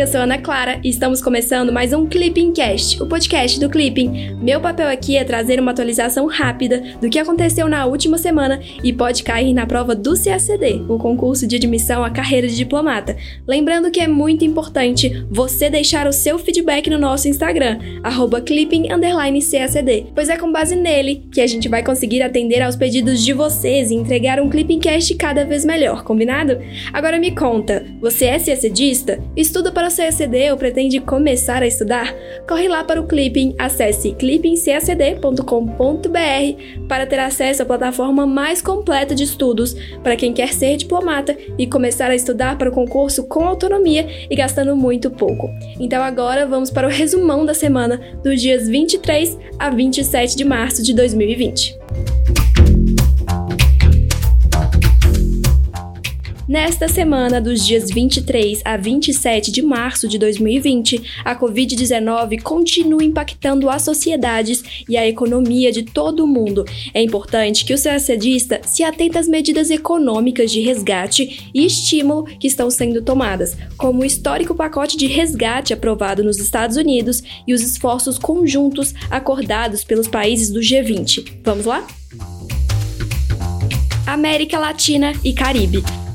eu sou Ana Clara e estamos começando mais um Clipping Cast, o podcast do Clipping. Meu papel aqui é trazer uma atualização rápida do que aconteceu na última semana e pode cair na prova do CACD, o concurso de admissão à carreira de diplomata. Lembrando que é muito importante você deixar o seu feedback no nosso Instagram, clipping_cacd, pois é com base nele que a gente vai conseguir atender aos pedidos de vocês e entregar um Clipping Cast cada vez melhor, combinado? Agora me conta, você é CACDista? Estuda para o CACD ou pretende começar a estudar? Corre lá para o Clipping, acesse clippingcacd.com.br para ter acesso à plataforma mais completa de estudos para quem quer ser diplomata e começar a estudar para o concurso com autonomia e gastando muito pouco. Então agora vamos para o resumão da semana dos dias 23 a 27 de março de 2020. Nesta semana, dos dias 23 a 27 de março de 2020, a Covid-19 continua impactando as sociedades e a economia de todo o mundo. É importante que o CACDista se atente às medidas econômicas de resgate e estímulo que estão sendo tomadas, como o histórico pacote de resgate aprovado nos Estados Unidos e os esforços conjuntos acordados pelos países do G20. Vamos lá? América Latina e Caribe.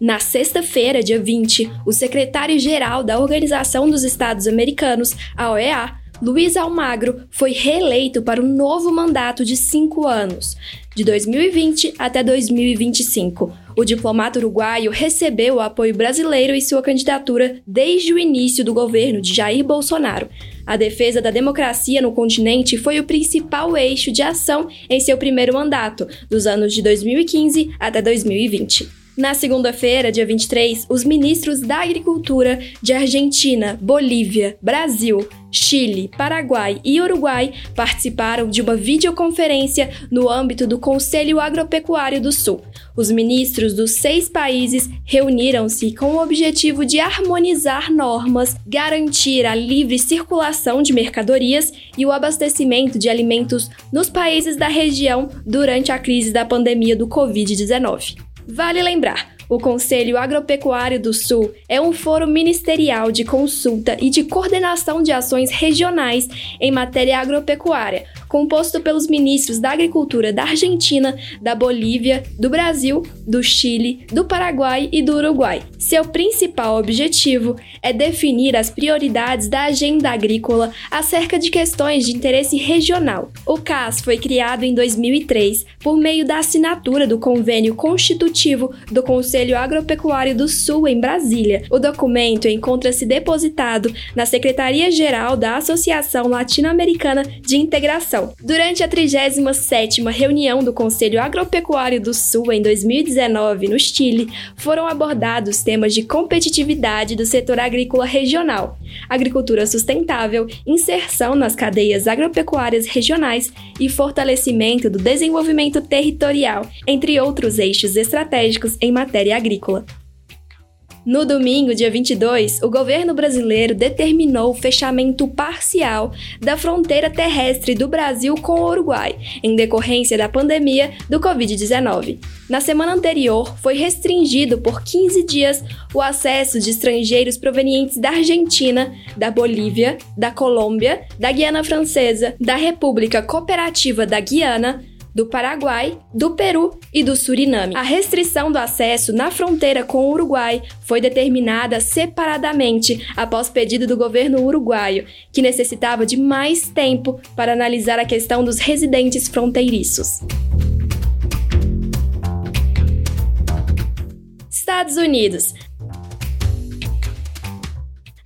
Na sexta-feira, dia 20, o secretário-geral da Organização dos Estados Americanos, a OEA, Luiz Almagro, foi reeleito para um novo mandato de cinco anos, de 2020 até 2025. O diplomata uruguaio recebeu o apoio brasileiro em sua candidatura desde o início do governo de Jair Bolsonaro. A defesa da democracia no continente foi o principal eixo de ação em seu primeiro mandato, dos anos de 2015 até 2020. Na segunda-feira, dia 23, os ministros da Agricultura de Argentina, Bolívia, Brasil, Chile, Paraguai e Uruguai participaram de uma videoconferência no âmbito do Conselho Agropecuário do Sul. Os ministros dos seis países reuniram-se com o objetivo de harmonizar normas, garantir a livre circulação de mercadorias e o abastecimento de alimentos nos países da região durante a crise da pandemia do Covid-19. Vale lembrar, o Conselho Agropecuário do Sul é um foro ministerial de consulta e de coordenação de ações regionais em matéria agropecuária, composto pelos ministros da Agricultura da Argentina, da Bolívia, do Brasil, do Chile, do Paraguai e do Uruguai. Seu principal objetivo é definir as prioridades da agenda agrícola acerca de questões de interesse regional. O CAS foi criado em 2003 por meio da assinatura do convênio constitutivo do Conselho Agropecuário do Sul em Brasília. O documento encontra-se depositado na Secretaria-Geral da Associação Latino-Americana de Integração Durante a 37ª reunião do Conselho Agropecuário do Sul em 2019, no Chile, foram abordados temas de competitividade do setor agrícola regional, agricultura sustentável, inserção nas cadeias agropecuárias regionais e fortalecimento do desenvolvimento territorial, entre outros eixos estratégicos em matéria agrícola. No domingo, dia 22, o governo brasileiro determinou o fechamento parcial da fronteira terrestre do Brasil com o Uruguai, em decorrência da pandemia do Covid-19. Na semana anterior, foi restringido por 15 dias o acesso de estrangeiros provenientes da Argentina, da Bolívia, da Colômbia, da Guiana Francesa, da República Cooperativa da Guiana, do Paraguai, do Peru e do Suriname. A restrição do acesso na fronteira com o Uruguai foi determinada separadamente após pedido do governo uruguaio, que necessitava de mais tempo para analisar a questão dos residentes fronteiriços. Estados Unidos.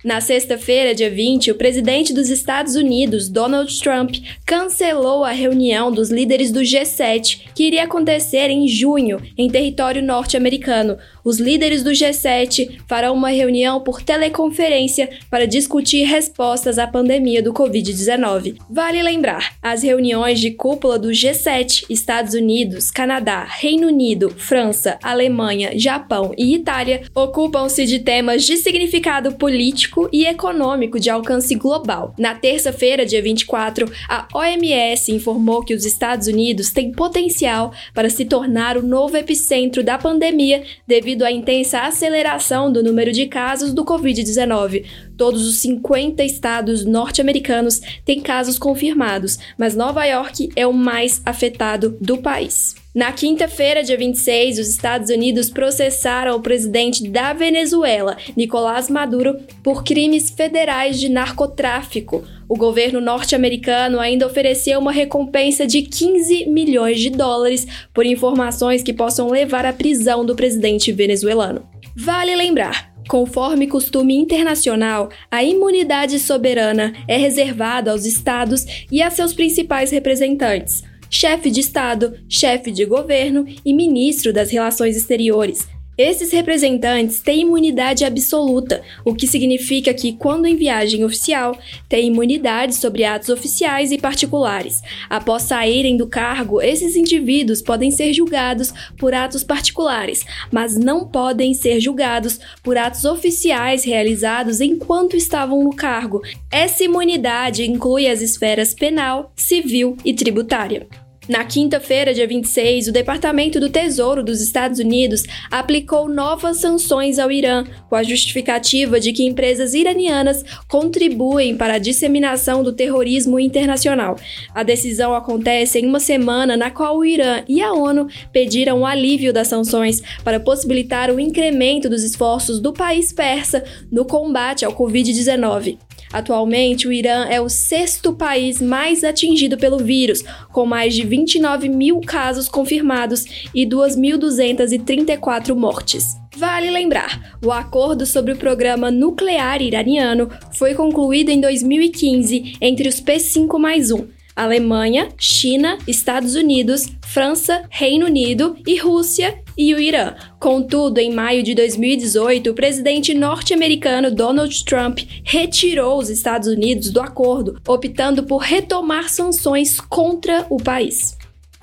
Na sexta-feira, dia 20, o presidente dos Estados Unidos, Donald Trump, cancelou a reunião dos líderes do G7, que iria acontecer em junho, em território norte-americano. Os líderes do G7 farão uma reunião por teleconferência para discutir respostas à pandemia do Covid-19. Vale lembrar, as reuniões de cúpula do G7, Estados Unidos, Canadá, Reino Unido, França, Alemanha, Japão e Itália, ocupam-se de temas de significado político e econômico de alcance global. Na terça-feira, dia 24, a OMS informou que os Estados Unidos têm potencial para se tornar o novo epicentro da pandemia devido à intensa aceleração do número de casos do Covid-19. Todos os 50 estados norte-americanos têm casos confirmados, mas Nova York é o mais afetado do país. Na quinta-feira, dia 26, os Estados Unidos processaram o presidente da Venezuela, Nicolás Maduro, por crimes federais de narcotráfico. O governo norte-americano ainda ofereceu uma recompensa de 15 milhões de dólares por informações que possam levar à prisão do presidente venezuelano. Vale lembrar, Conforme costume internacional, a imunidade soberana é reservada aos estados e a seus principais representantes chefe de Estado, chefe de governo e ministro das Relações Exteriores. Esses representantes têm imunidade absoluta, o que significa que, quando em viagem oficial, têm imunidade sobre atos oficiais e particulares. Após saírem do cargo, esses indivíduos podem ser julgados por atos particulares, mas não podem ser julgados por atos oficiais realizados enquanto estavam no cargo. Essa imunidade inclui as esferas penal, civil e tributária. Na quinta-feira, dia 26, o Departamento do Tesouro dos Estados Unidos aplicou novas sanções ao Irã, com a justificativa de que empresas iranianas contribuem para a disseminação do terrorismo internacional. A decisão acontece em uma semana na qual o Irã e a ONU pediram o alívio das sanções para possibilitar o incremento dos esforços do país persa no combate ao Covid-19. Atualmente, o Irã é o sexto país mais atingido pelo vírus, com mais de 29 mil casos confirmados e 2.234 mortes. Vale lembrar, o acordo sobre o programa nuclear iraniano foi concluído em 2015 entre os P5 mais 1, Alemanha, China, Estados Unidos, França, Reino Unido e Rússia e o Irã. Contudo, em maio de 2018, o presidente norte-americano Donald Trump retirou os Estados Unidos do acordo, optando por retomar sanções contra o país.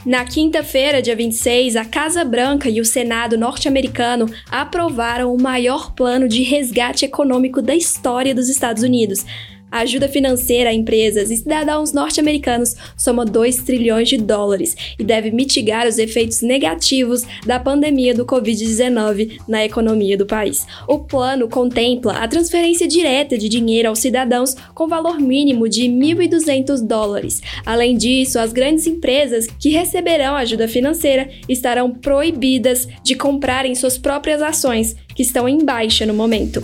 Na quinta-feira, dia 26, a Casa Branca e o Senado norte-americano aprovaram o maior plano de resgate econômico da história dos Estados Unidos. A ajuda financeira a empresas e cidadãos norte-americanos soma 2 trilhões de dólares e deve mitigar os efeitos negativos da pandemia do Covid-19 na economia do país. O plano contempla a transferência direta de dinheiro aos cidadãos com valor mínimo de 1.200 dólares. Além disso, as grandes empresas que receberão ajuda financeira estarão proibidas de comprarem suas próprias ações, que estão em baixa no momento.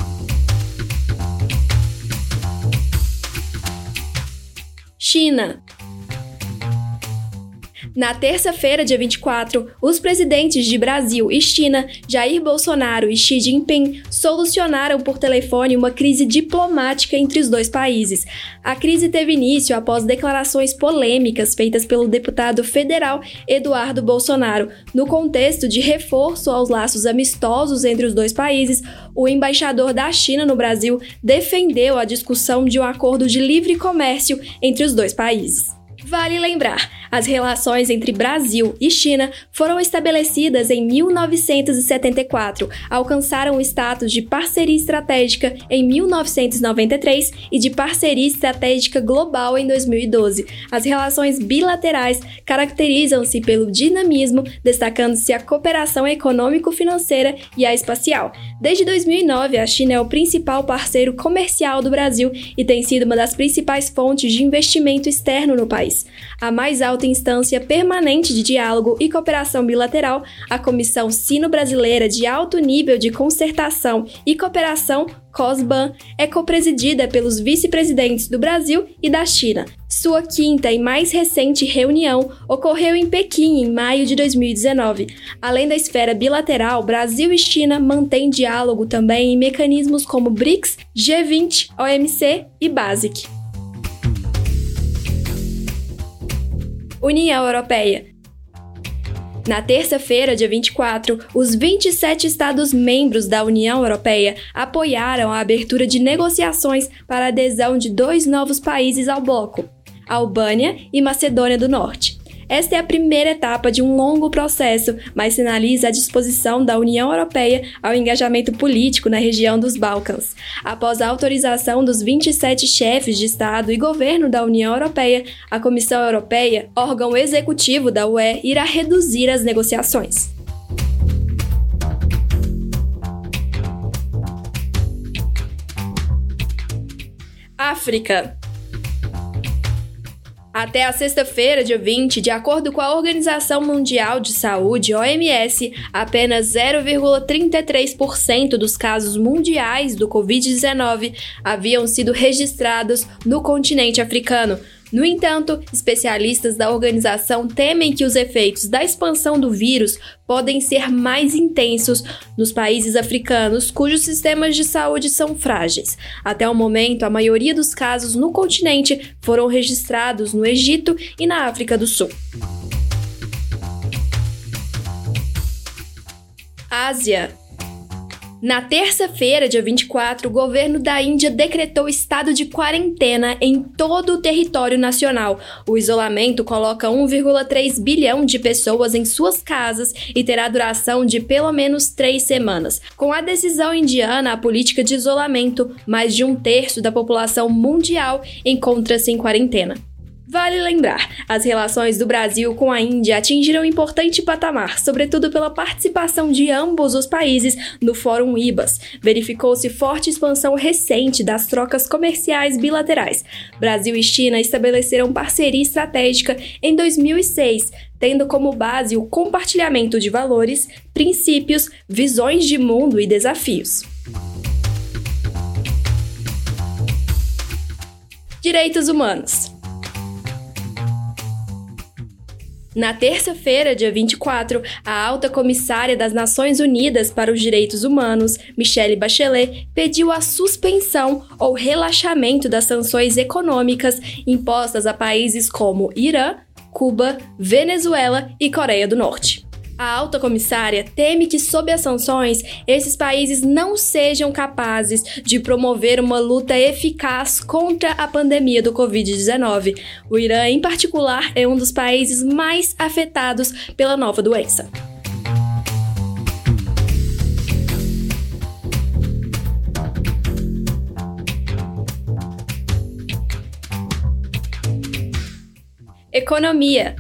China. Na terça-feira, dia 24, os presidentes de Brasil e China, Jair Bolsonaro e Xi Jinping, solucionaram por telefone uma crise diplomática entre os dois países. A crise teve início após declarações polêmicas feitas pelo deputado federal Eduardo Bolsonaro. No contexto de reforço aos laços amistosos entre os dois países, o embaixador da China no Brasil defendeu a discussão de um acordo de livre comércio entre os dois países. Vale lembrar, as relações entre Brasil e China foram estabelecidas em 1974, alcançaram o status de parceria estratégica em 1993 e de parceria estratégica global em 2012. As relações bilaterais caracterizam-se pelo dinamismo, destacando-se a cooperação econômico-financeira e a espacial. Desde 2009, a China é o principal parceiro comercial do Brasil e tem sido uma das principais fontes de investimento externo no a mais alta instância permanente de diálogo e cooperação bilateral, a Comissão Sino-Brasileira de Alto Nível de Concertação e Cooperação COSBAN é copresidida pelos vice-presidentes do Brasil e da China. Sua quinta e mais recente reunião ocorreu em Pequim em maio de 2019. Além da esfera bilateral, Brasil e China mantêm diálogo também em mecanismos como BRICS, G20, OMC e BASIC. União Europeia. Na terça-feira, dia 24, os 27 Estados-membros da União Europeia apoiaram a abertura de negociações para a adesão de dois novos países ao bloco, Albânia e Macedônia do Norte. Esta é a primeira etapa de um longo processo, mas sinaliza a disposição da União Europeia ao engajamento político na região dos Balcãs. Após a autorização dos 27 chefes de Estado e governo da União Europeia, a Comissão Europeia, órgão executivo da UE, irá reduzir as negociações. África. Até a sexta-feira, dia 20, de acordo com a Organização Mundial de Saúde, OMS, apenas 0,33% dos casos mundiais do Covid-19 haviam sido registrados no continente africano, no entanto, especialistas da organização temem que os efeitos da expansão do vírus podem ser mais intensos nos países africanos cujos sistemas de saúde são frágeis. Até o momento, a maioria dos casos no continente foram registrados no Egito e na África do Sul. Ásia na terça-feira, dia 24, o governo da Índia decretou estado de quarentena em todo o território nacional. O isolamento coloca 1,3 bilhão de pessoas em suas casas e terá duração de pelo menos três semanas. Com a decisão indiana, a política de isolamento, mais de um terço da população mundial encontra-se em quarentena. Vale lembrar, as relações do Brasil com a Índia atingiram um importante patamar, sobretudo pela participação de ambos os países no Fórum IBAS. Verificou-se forte expansão recente das trocas comerciais bilaterais. Brasil e China estabeleceram parceria estratégica em 2006, tendo como base o compartilhamento de valores, princípios, visões de mundo e desafios. Direitos Humanos Na terça-feira, dia 24, a alta comissária das Nações Unidas para os Direitos Humanos, Michelle Bachelet, pediu a suspensão ou relaxamento das sanções econômicas impostas a países como Irã, Cuba, Venezuela e Coreia do Norte. A alta comissária teme que, sob as sanções, esses países não sejam capazes de promover uma luta eficaz contra a pandemia do Covid-19. O Irã, em particular, é um dos países mais afetados pela nova doença. Economia.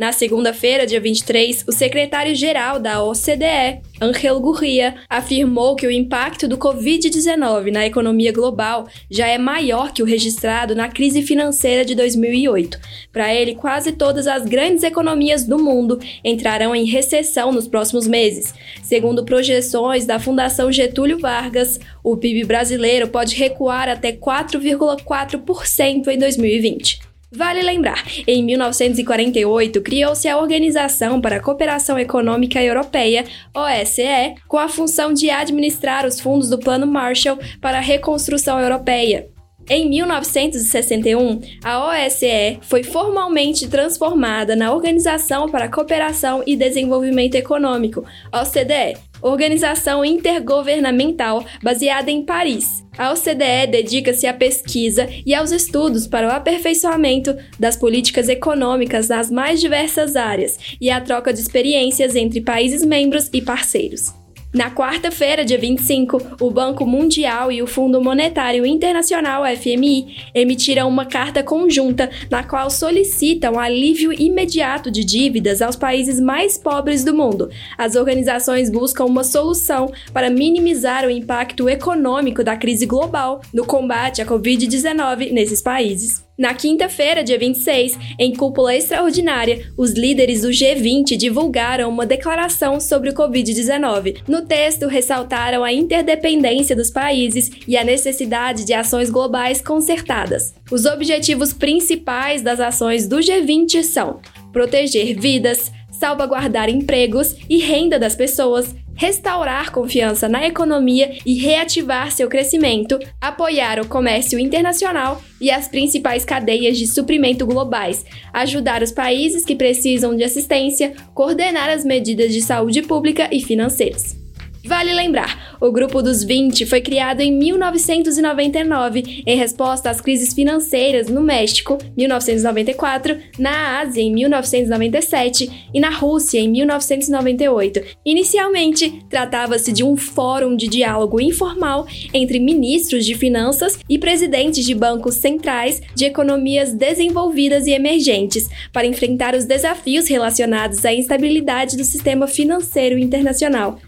Na segunda-feira, dia 23, o secretário-geral da OCDE, Angel Gurria, afirmou que o impacto do Covid-19 na economia global já é maior que o registrado na crise financeira de 2008. Para ele, quase todas as grandes economias do mundo entrarão em recessão nos próximos meses. Segundo projeções da Fundação Getúlio Vargas, o PIB brasileiro pode recuar até 4,4% em 2020. Vale lembrar, em 1948 criou-se a Organização para a Cooperação Econômica Europeia, OSCE, com a função de administrar os fundos do Plano Marshall para a reconstrução europeia. Em 1961, a OSCE foi formalmente transformada na Organização para a Cooperação e Desenvolvimento Econômico, OCDE, organização intergovernamental baseada em Paris. A OCDE dedica-se à pesquisa e aos estudos para o aperfeiçoamento das políticas econômicas nas mais diversas áreas e à troca de experiências entre países membros e parceiros. Na quarta-feira, dia 25, o Banco Mundial e o Fundo Monetário Internacional, FMI, emitiram uma carta conjunta na qual solicitam alívio imediato de dívidas aos países mais pobres do mundo. As organizações buscam uma solução para minimizar o impacto econômico da crise global no combate à Covid-19 nesses países. Na quinta-feira, dia 26, em cúpula extraordinária, os líderes do G20 divulgaram uma declaração sobre o Covid-19. No texto, ressaltaram a interdependência dos países e a necessidade de ações globais concertadas. Os objetivos principais das ações do G20 são proteger vidas, salvaguardar empregos e renda das pessoas, restaurar confiança na economia e reativar seu crescimento, apoiar o comércio internacional e as principais cadeias de suprimento globais, ajudar os países que precisam de assistência, coordenar as medidas de saúde pública e financeiras. Vale lembrar, o Grupo dos 20 foi criado em 1999 em resposta às crises financeiras no México, 1994, na Ásia, em 1997 e na Rússia, em 1998. Inicialmente, tratava-se de um fórum de diálogo informal entre ministros de finanças e presidentes de bancos centrais de economias desenvolvidas e emergentes para enfrentar os desafios relacionados à instabilidade do sistema financeiro internacional.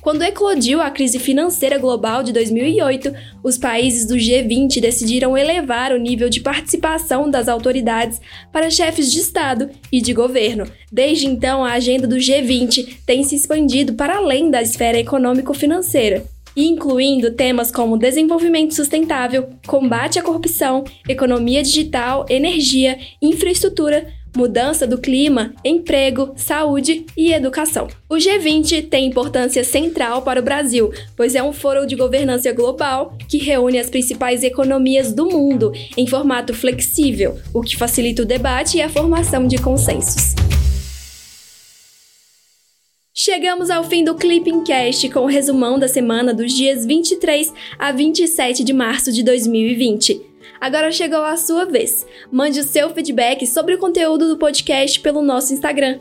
Quando eclodiu a crise financeira global de 2008, os países do G20 decidiram elevar o nível de participação das autoridades para chefes de Estado e de governo. Desde então, a agenda do G20 tem se expandido para além da esfera econômico-financeira incluindo temas como desenvolvimento sustentável, combate à corrupção, economia digital, energia, infraestrutura, mudança do clima, emprego, saúde e educação. O G20 tem importância central para o Brasil, pois é um fórum de governança global que reúne as principais economias do mundo em formato flexível, o que facilita o debate e a formação de consensos. Chegamos ao fim do Clipping Cast com o resumão da semana dos dias 23 a 27 de março de 2020. Agora chegou a sua vez. Mande o seu feedback sobre o conteúdo do podcast pelo nosso Instagram,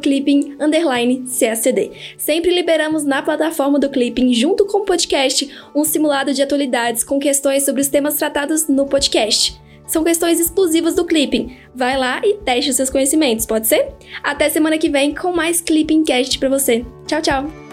clipping_cacd. Sempre liberamos na plataforma do Clipping, junto com o podcast, um simulado de atualidades com questões sobre os temas tratados no podcast. São questões exclusivas do Clipping. Vai lá e teste os seus conhecimentos, pode ser? Até semana que vem com mais Clipping Cast para você. Tchau, tchau!